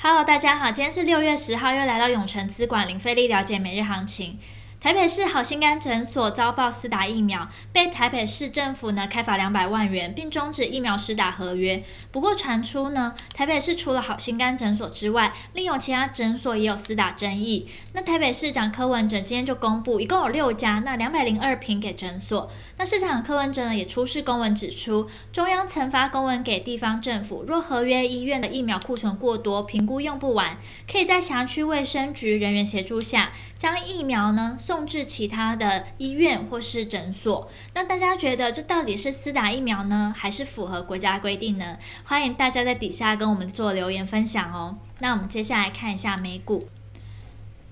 Hello，大家好，今天是六月十号，又来到永诚资管零费利了解每日行情。台北市好心肝诊所遭报私打疫苗，被台北市政府呢开罚两百万元，并终止疫苗施打合约。不过传出呢，台北市除了好心肝诊所之外，另有其他诊所也有私打争议。那台北市长柯文哲今天就公布，一共有六家，那两百零二坪给诊所。那市长柯文哲呢也出示公文指出，中央曾发公文给地方政府，若合约医院的疫苗库存过多，评估用不完，可以在辖区卫生局人员协助下，将疫苗呢。送至其他的医院或是诊所，那大家觉得这到底是私打疫苗呢，还是符合国家规定呢？欢迎大家在底下跟我们做留言分享哦。那我们接下来看一下美股。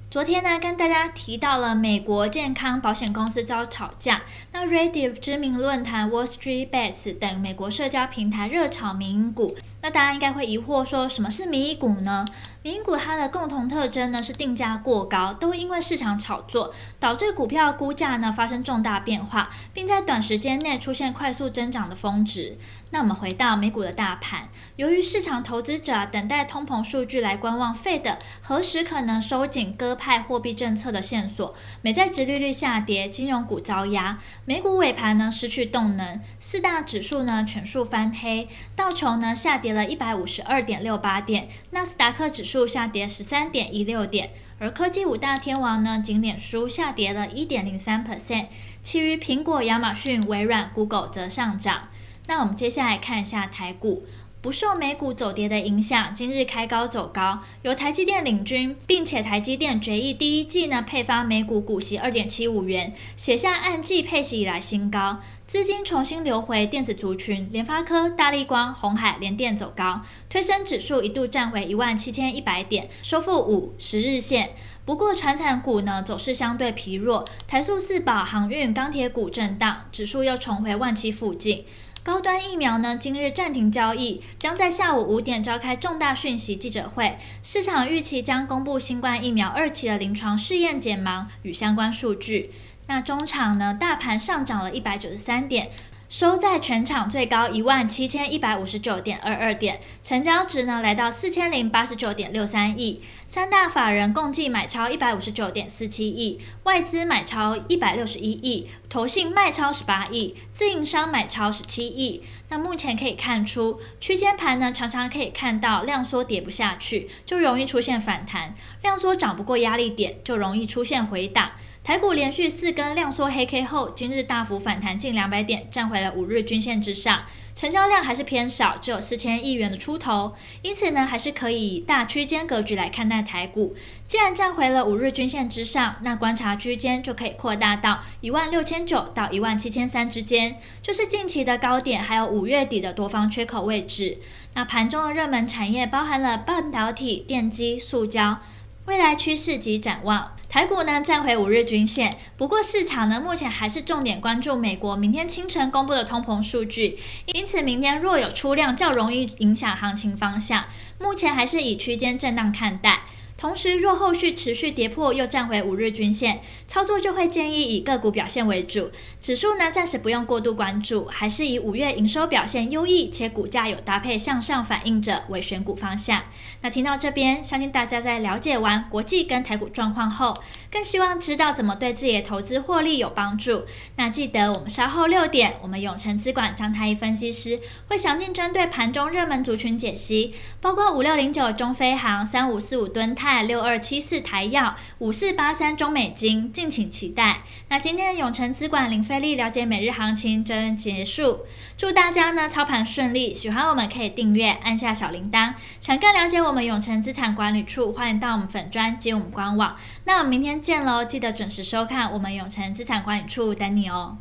昨天呢，跟大家提到了美国健康保险公司遭吵架，那 Reddit 知名论坛 Wall Street Bets 等美国社交平台热炒民营股。那大家应该会疑惑说，什么是民营股呢？美股它的共同特征呢是定价过高，都因为市场炒作导致股票估价呢发生重大变化，并在短时间内出现快速增长的峰值。那我们回到美股的大盘，由于市场投资者等待通膨数据来观望费的何时可能收紧鸽派货币政策的线索，美债殖利率下跌，金融股遭压，美股尾盘呢失去动能，四大指数呢全数翻黑，道琼呢下跌了一百五十二点六八点，纳斯达克指数下跌十三点一六点，而科技五大天王呢，仅脸书下跌了一点零三 percent，其余苹果、亚马逊、微软、Google 则上涨。那我们接下来看一下台股。不受美股走跌的影响，今日开高走高，由台积电领军，并且台积电决议第一季呢配发每股股息二点七五元，写下按季配息以来新高，资金重新流回电子族群，联发科、大立光、鸿海、联电走高，推升指数一度站回一万七千一百点，收复五十日线。不过传产股呢走势相对疲弱，台塑四宝、航运、钢铁股震荡，指数又重回万七附近。高端疫苗呢，今日暂停交易，将在下午五点召开重大讯息记者会。市场预期将公布新冠疫苗二期的临床试验简盲与相关数据。那中场呢，大盘上涨了一百九十三点。收在全场最高一万七千一百五十九点二二点，成交值呢来到四千零八十九点六三亿，三大法人共计买超一百五十九点四七亿，外资买超一百六十一亿，投信卖超十八亿，自营商买超十七亿。那目前可以看出，区间盘呢常常可以看到量缩跌不下去，就容易出现反弹；量缩涨不过压力点，就容易出现回档。台股连续四根量缩黑 K 后，今日大幅反弹近两百点，站回了五日均线之上，成交量还是偏少，只有四千亿元的出头，因此呢，还是可以以大区间格局来看待台股。既然站回了五日均线之上，那观察区间就可以扩大到一万六千九到一万七千三之间，就是近期的高点，还有五月底的多方缺口位置。那盘中的热门产业包含了半导体、电机、塑胶。未来趋势及展望，台股呢站回五日均线，不过市场呢目前还是重点关注美国明天清晨公布的通膨数据，因此明天若有出量，较容易影响行情方向。目前还是以区间震荡看待。同时，若后续持续跌破，又站回五日均线，操作就会建议以个股表现为主。指数呢，暂时不用过度关注，还是以五月营收表现优异且股价有搭配向上反应者为选股方向。那听到这边，相信大家在了解完国际跟台股状况后，更希望知道怎么对自己的投资获利有帮助。那记得我们稍后六点，我们永诚资管张太一分析师会详尽针对盘中热门族群解析，包括五六零九中飞航、三五四五吨泰。六二七四台药五四八三中美金，敬请期待。那今天的永诚资管零费力了解每日行情真结束，祝大家呢操盘顺利。喜欢我们可以订阅，按下小铃铛。想更了解我们永诚资产管理处，欢迎到我们粉专及我们官网。那我们明天见喽，记得准时收看我们永诚资产管理处等你哦。